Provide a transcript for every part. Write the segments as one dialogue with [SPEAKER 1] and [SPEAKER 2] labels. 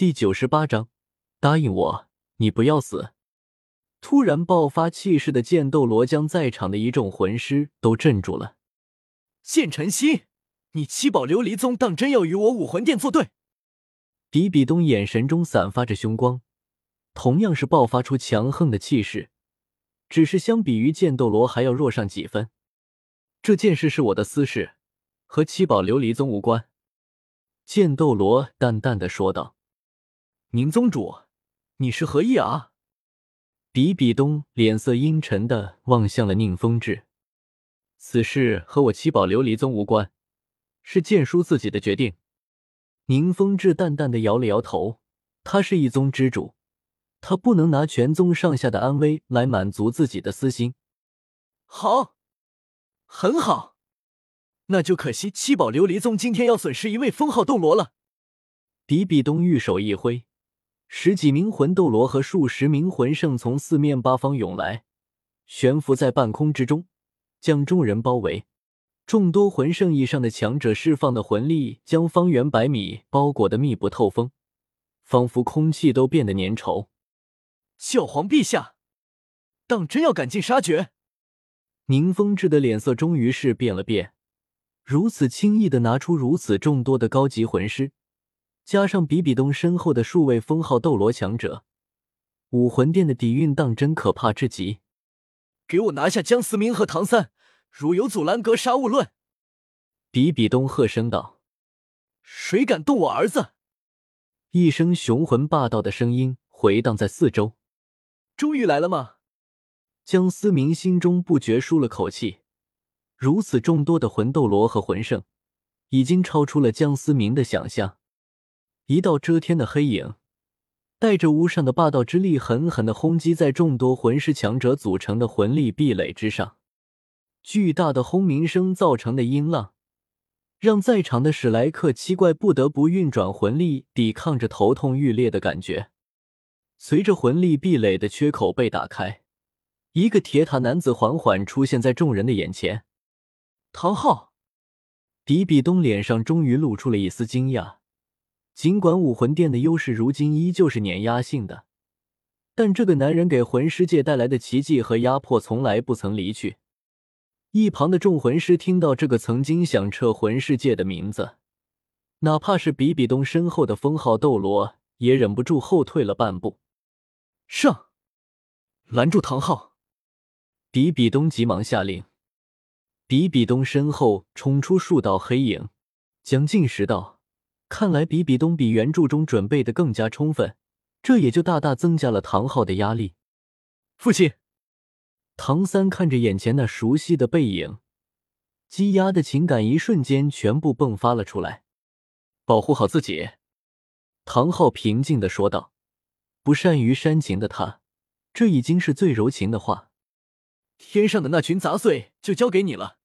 [SPEAKER 1] 第九十八章，答应我，你不要死！突然爆发气势的剑斗罗将在场的一众魂师都镇住了。
[SPEAKER 2] 剑晨曦，你七宝琉璃宗当真要与我武魂殿作对？
[SPEAKER 1] 比比东眼神中散发着凶光，同样是爆发出强横的气势，只是相比于剑斗罗还要弱上几分。这件事是我的私事，和七宝琉璃宗无关。剑斗罗淡淡的说道。
[SPEAKER 2] 宁宗主，你是何意啊？
[SPEAKER 1] 比比东脸色阴沉的望向了宁风致。此事和我七宝琉璃宗无关，是剑叔自己的决定。宁风致淡淡的摇了摇头，他是一宗之主，他不能拿全宗上下的安危来满足自己的私心。
[SPEAKER 2] 好，很好，那就可惜七宝琉璃宗今天要损失一位封号斗罗了。
[SPEAKER 1] 比比东玉手一挥。十几名魂斗罗和数十名魂圣从四面八方涌来，悬浮在半空之中，将众人包围。众多魂圣以上的强者释放的魂力，将方圆百米包裹得密不透风，仿佛空气都变得粘稠。
[SPEAKER 2] 教皇陛下，当真要赶尽杀绝？
[SPEAKER 1] 宁风致的脸色终于是变了变，如此轻易的拿出如此众多的高级魂师。加上比比东身后的数位封号斗罗强者，武魂殿的底蕴当真可怕至极。
[SPEAKER 2] 给我拿下江思明和唐三，如有阻拦，格杀勿论！
[SPEAKER 1] 比比东喝声道：“
[SPEAKER 2] 谁敢动我儿子？”
[SPEAKER 1] 一声雄浑霸道的声音回荡在四周。
[SPEAKER 2] 终于来了吗？
[SPEAKER 1] 江思明心中不觉舒了口气。如此众多的魂斗罗和魂圣，已经超出了江思明的想象。一道遮天的黑影，带着无上的霸道之力，狠狠的轰击在众多魂师强者组成的魂力壁垒之上。巨大的轰鸣声造成的音浪，让在场的史莱克七怪不得不运转魂力，抵抗着头痛欲裂的感觉。随着魂力壁垒的缺口被打开，一个铁塔男子缓缓出现在众人的眼前。
[SPEAKER 2] 唐昊，
[SPEAKER 1] 比比东脸上终于露出了一丝惊讶。尽管武魂殿的优势如今依旧是碾压性的，但这个男人给魂师界带来的奇迹和压迫从来不曾离去。一旁的众魂师听到这个曾经响彻魂世界的名字，哪怕是比比东身后的封号斗罗，也忍不住后退了半步。
[SPEAKER 2] 上，拦住唐昊！
[SPEAKER 1] 比比东急忙下令。比比东身后冲出数道黑影，将近十道。看来比比东比原著中准备的更加充分，这也就大大增加了唐昊的压力。
[SPEAKER 2] 父亲，
[SPEAKER 1] 唐三看着眼前那熟悉的背影，积压的情感一瞬间全部迸发了出来。
[SPEAKER 2] 保护好自己，
[SPEAKER 1] 唐昊平静的说道。不善于煽情的他，这已经是最柔情的话。
[SPEAKER 2] 天上的那群杂碎就交给你了，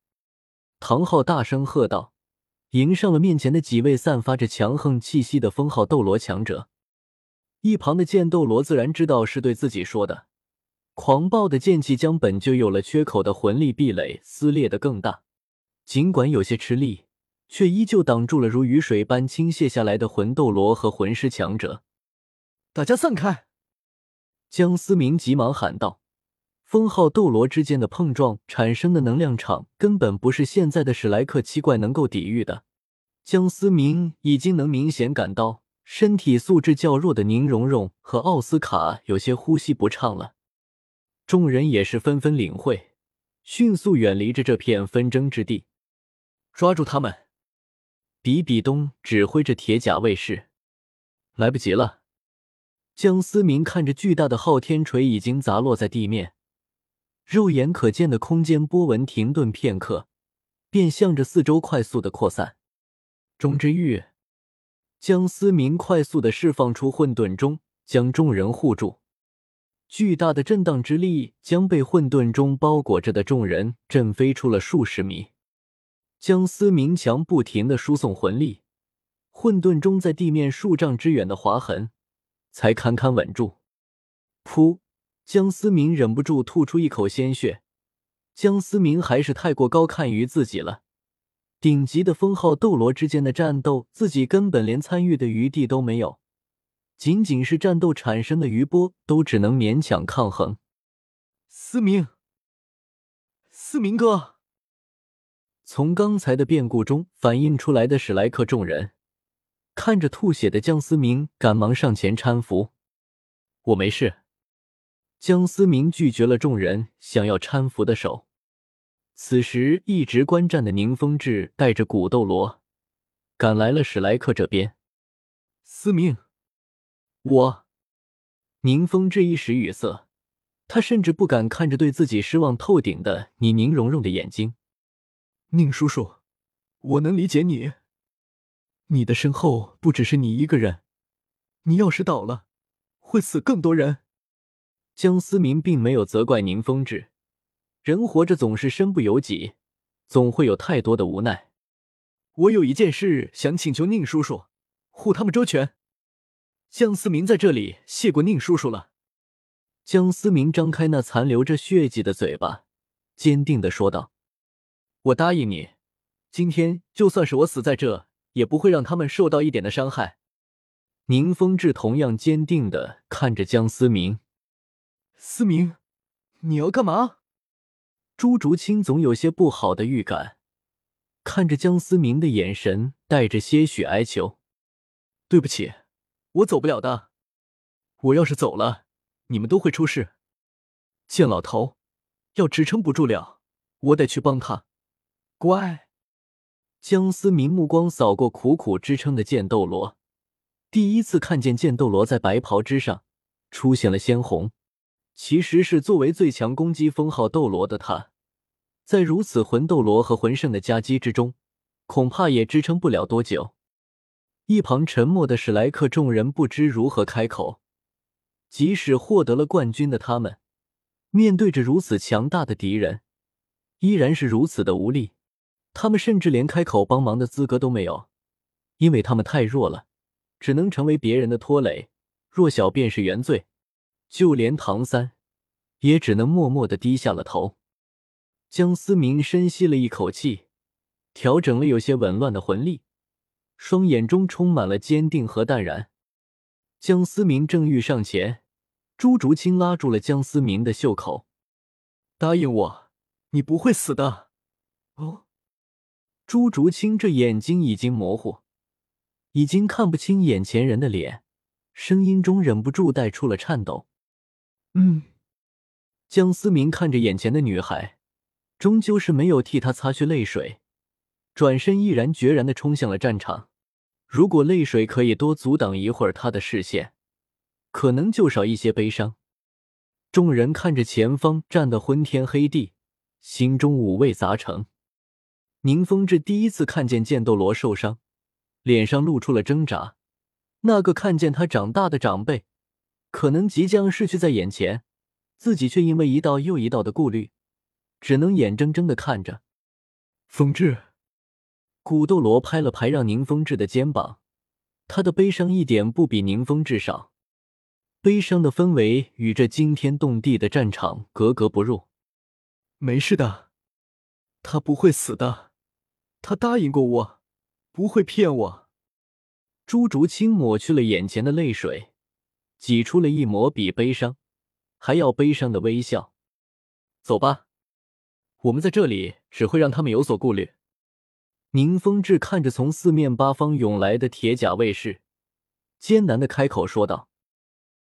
[SPEAKER 1] 唐昊大声喝道。迎上了面前的几位散发着强横气息的封号斗罗强者，一旁的剑斗罗自然知道是对自己说的。狂暴的剑气将本就有了缺口的魂力壁垒撕裂的更大，尽管有些吃力，却依旧挡住了如雨水般倾泻下来的魂斗罗和魂师强者。
[SPEAKER 2] 大家散开！
[SPEAKER 1] 江思明急忙喊道。封号斗罗之间的碰撞产生的能量场根本不是现在的史莱克七怪能够抵御的。江思明已经能明显感到身体素质较弱的宁荣荣和奥斯卡有些呼吸不畅了。众人也是纷纷领会，迅速远离着这片纷争之地。
[SPEAKER 2] 抓住他们！
[SPEAKER 1] 比比东指挥着铁甲卫士。来不及了。江思明看着巨大的昊天锤已经砸落在地面。肉眼可见的空间波纹停顿片刻，便向着四周快速的扩散。钟之玉，江思明快速的释放出混沌钟，将众人护住。巨大的震荡之力将被混沌钟包裹着的众人震飞出了数十米。江思明强不停的输送魂力，混沌钟在地面数丈之远的划痕才堪堪稳住。噗！江思明忍不住吐出一口鲜血。江思明还是太过高看于自己了。顶级的封号斗罗之间的战斗，自己根本连参与的余地都没有。仅仅是战斗产生的余波，都只能勉强抗衡。
[SPEAKER 2] 思明，思明哥，
[SPEAKER 1] 从刚才的变故中反映出来的史莱克众人，看着吐血的江思明，赶忙上前搀扶：“我没事。”江思明拒绝了众人想要搀扶的手。此时，一直观战的宁风致带着古斗罗赶来了史莱克这边。
[SPEAKER 2] 思明，
[SPEAKER 1] 我……宁风致一时语塞，他甚至不敢看着对自己失望透顶的你宁荣荣的眼睛。
[SPEAKER 2] 宁叔叔，我能理解你。你的身后不只是你一个人，你要是倒了，会死更多人。
[SPEAKER 1] 江思明并没有责怪宁风致。人活着总是身不由己，总会有太多的无奈。
[SPEAKER 2] 我有一件事想请求宁叔叔护他们周全。江思明在这里谢过宁叔叔了。
[SPEAKER 1] 江思明张开那残留着血迹的嘴巴，坚定的说道：“
[SPEAKER 2] 我答应你，今天就算是我死在这，也不会让他们受到一点的伤害。”
[SPEAKER 1] 宁风致同样坚定的看着江思明：“
[SPEAKER 2] 思明，你要干嘛？”
[SPEAKER 1] 朱竹清总有些不好的预感，看着江思明的眼神带着些许哀求：“
[SPEAKER 2] 对不起，我走不了的。我要是走了，你们都会出事。剑老头要支撑不住了，我得去帮他。乖。”
[SPEAKER 1] 江思明目光扫过苦苦支撑的剑斗罗，第一次看见剑斗罗在白袍之上出现了鲜红。其实是作为最强攻击封号斗罗的他，在如此魂斗罗和魂圣的夹击之中，恐怕也支撑不了多久。一旁沉默的史莱克众人不知如何开口，即使获得了冠军的他们，面对着如此强大的敌人，依然是如此的无力。他们甚至连开口帮忙的资格都没有，因为他们太弱了，只能成为别人的拖累，弱小便是原罪。就连唐三，也只能默默的低下了头。江思明深吸了一口气，调整了有些紊乱的魂力，双眼中充满了坚定和淡然。江思明正欲上前，朱竹清拉住了江思明的袖口：“
[SPEAKER 2] 答应我，你不会死的。”
[SPEAKER 1] 哦，朱竹清这眼睛已经模糊，已经看不清眼前人的脸，声音中忍不住带出了颤抖。
[SPEAKER 2] 嗯，
[SPEAKER 1] 江思明看着眼前的女孩，终究是没有替她擦去泪水，转身毅然决然的冲向了战场。如果泪水可以多阻挡一会儿他的视线，可能就少一些悲伤。众人看着前方战得昏天黑地，心中五味杂陈。宁风致第一次看见剑斗罗受伤，脸上露出了挣扎。那个看见他长大的长辈。可能即将逝去在眼前，自己却因为一道又一道的顾虑，只能眼睁睁的看着。
[SPEAKER 2] 风致，
[SPEAKER 1] 古斗罗拍了拍让宁风致的肩膀，他的悲伤一点不比宁风致少，悲伤的氛围与这惊天动地的战场格格不入。
[SPEAKER 2] 没事的，他不会死的，他答应过我，不会骗我。
[SPEAKER 1] 朱竹清抹去了眼前的泪水。挤出了一抹比悲伤还要悲伤的微笑。
[SPEAKER 2] 走吧，我们在这里只会让他们有所顾虑。
[SPEAKER 1] 宁风致看着从四面八方涌来的铁甲卫士，艰难的开口说道。